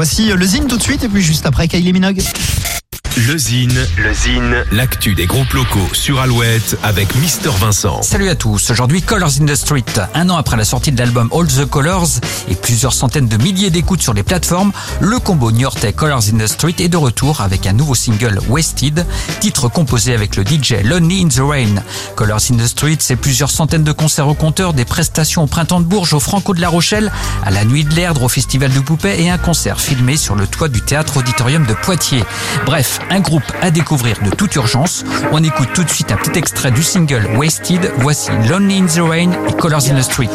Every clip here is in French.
Voici le Zine tout de suite et puis juste après Kylie Minogue. Le Zine, le Zine, l'actu des groupes locaux sur Alouette avec Mister Vincent. Salut à tous, aujourd'hui Colors in the Street. Un an après la sortie de l'album All the Colors et plusieurs centaines de milliers d'écoutes sur les plateformes, le combo new-yorkais Colors in the Street est de retour avec un nouveau single Wasted, titre composé avec le DJ Lonely in the Rain. Colors in the Street, c'est plusieurs centaines de concerts au compteur, des prestations au Printemps de Bourges, au Franco de la Rochelle, à la Nuit de l'Erdre, au Festival du Poupet et un concert filmé sur le toit du Théâtre Auditorium de Poitiers. Bref, un groupe à découvrir de toute urgence. On écoute tout de suite un petit extrait du single Wasted. Voici Lonely in the Rain et Colors in the Street.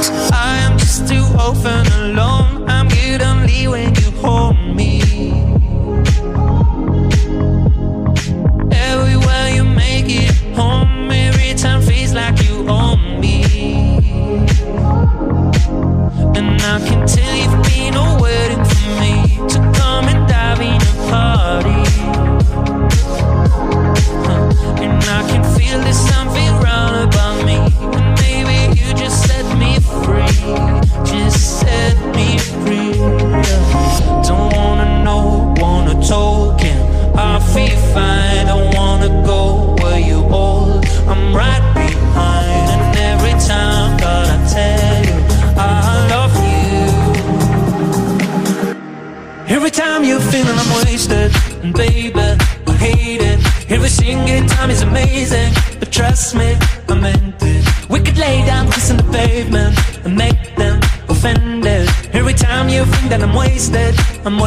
Think that I'm wasted, I'm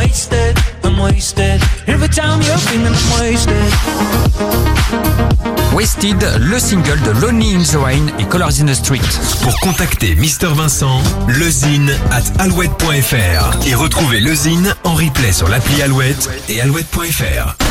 wasted, I'm wasted. Every time you're feeling I'm wasted. Wasted, le single de Lonely in the Rain et Colors in the Street. Pour contacter Mister Vincent, lezine at alouette.fr et retrouver le Zine en replay sur l'appli Alouette et alouette.fr.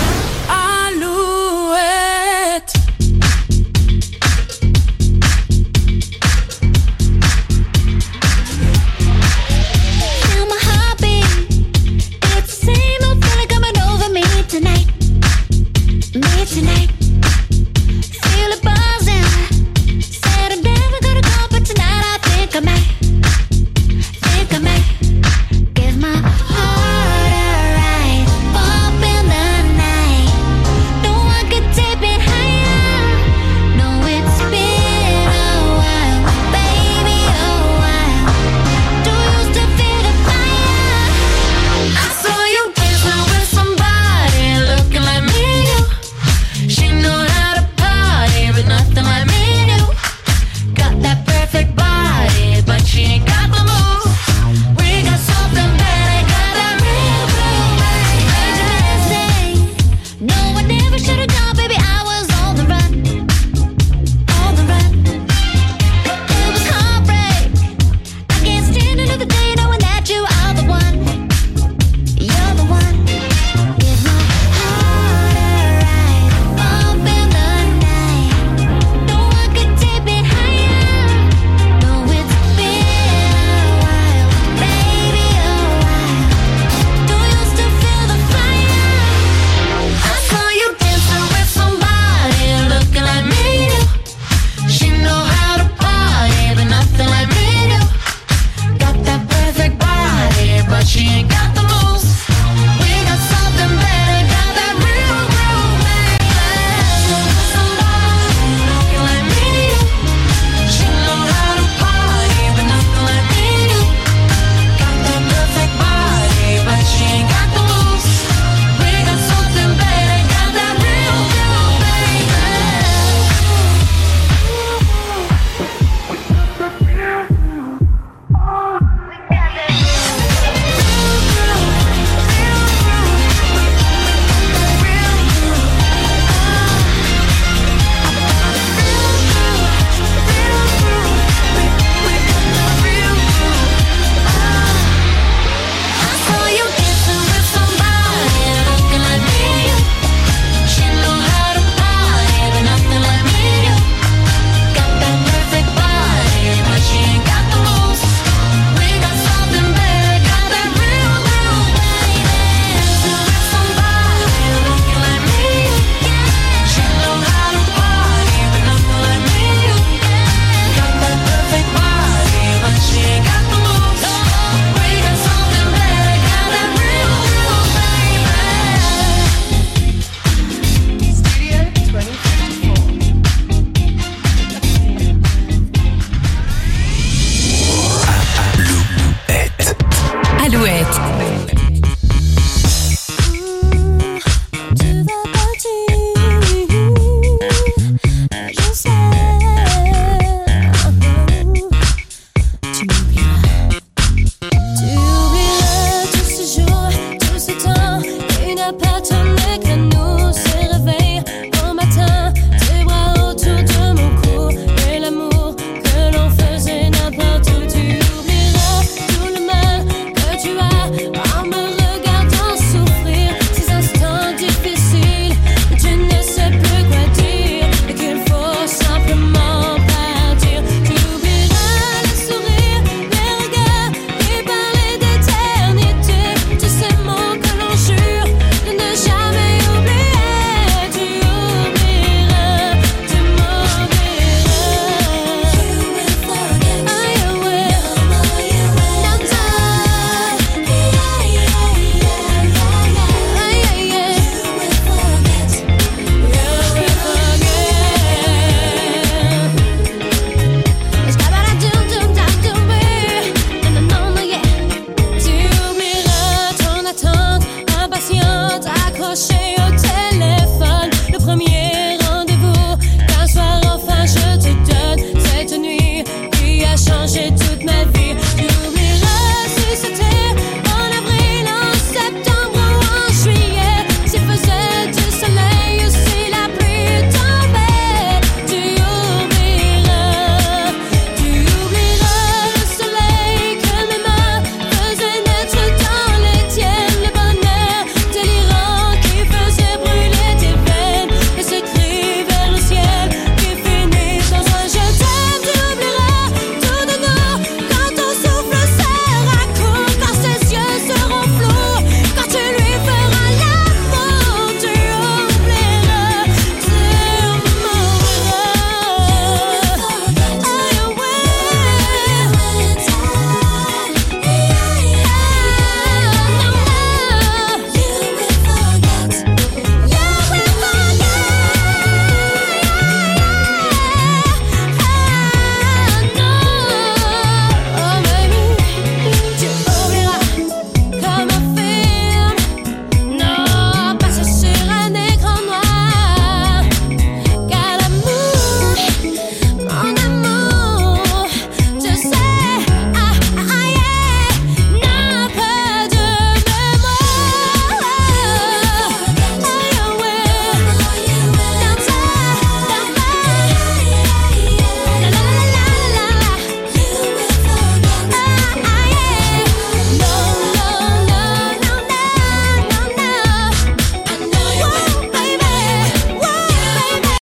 ashamed.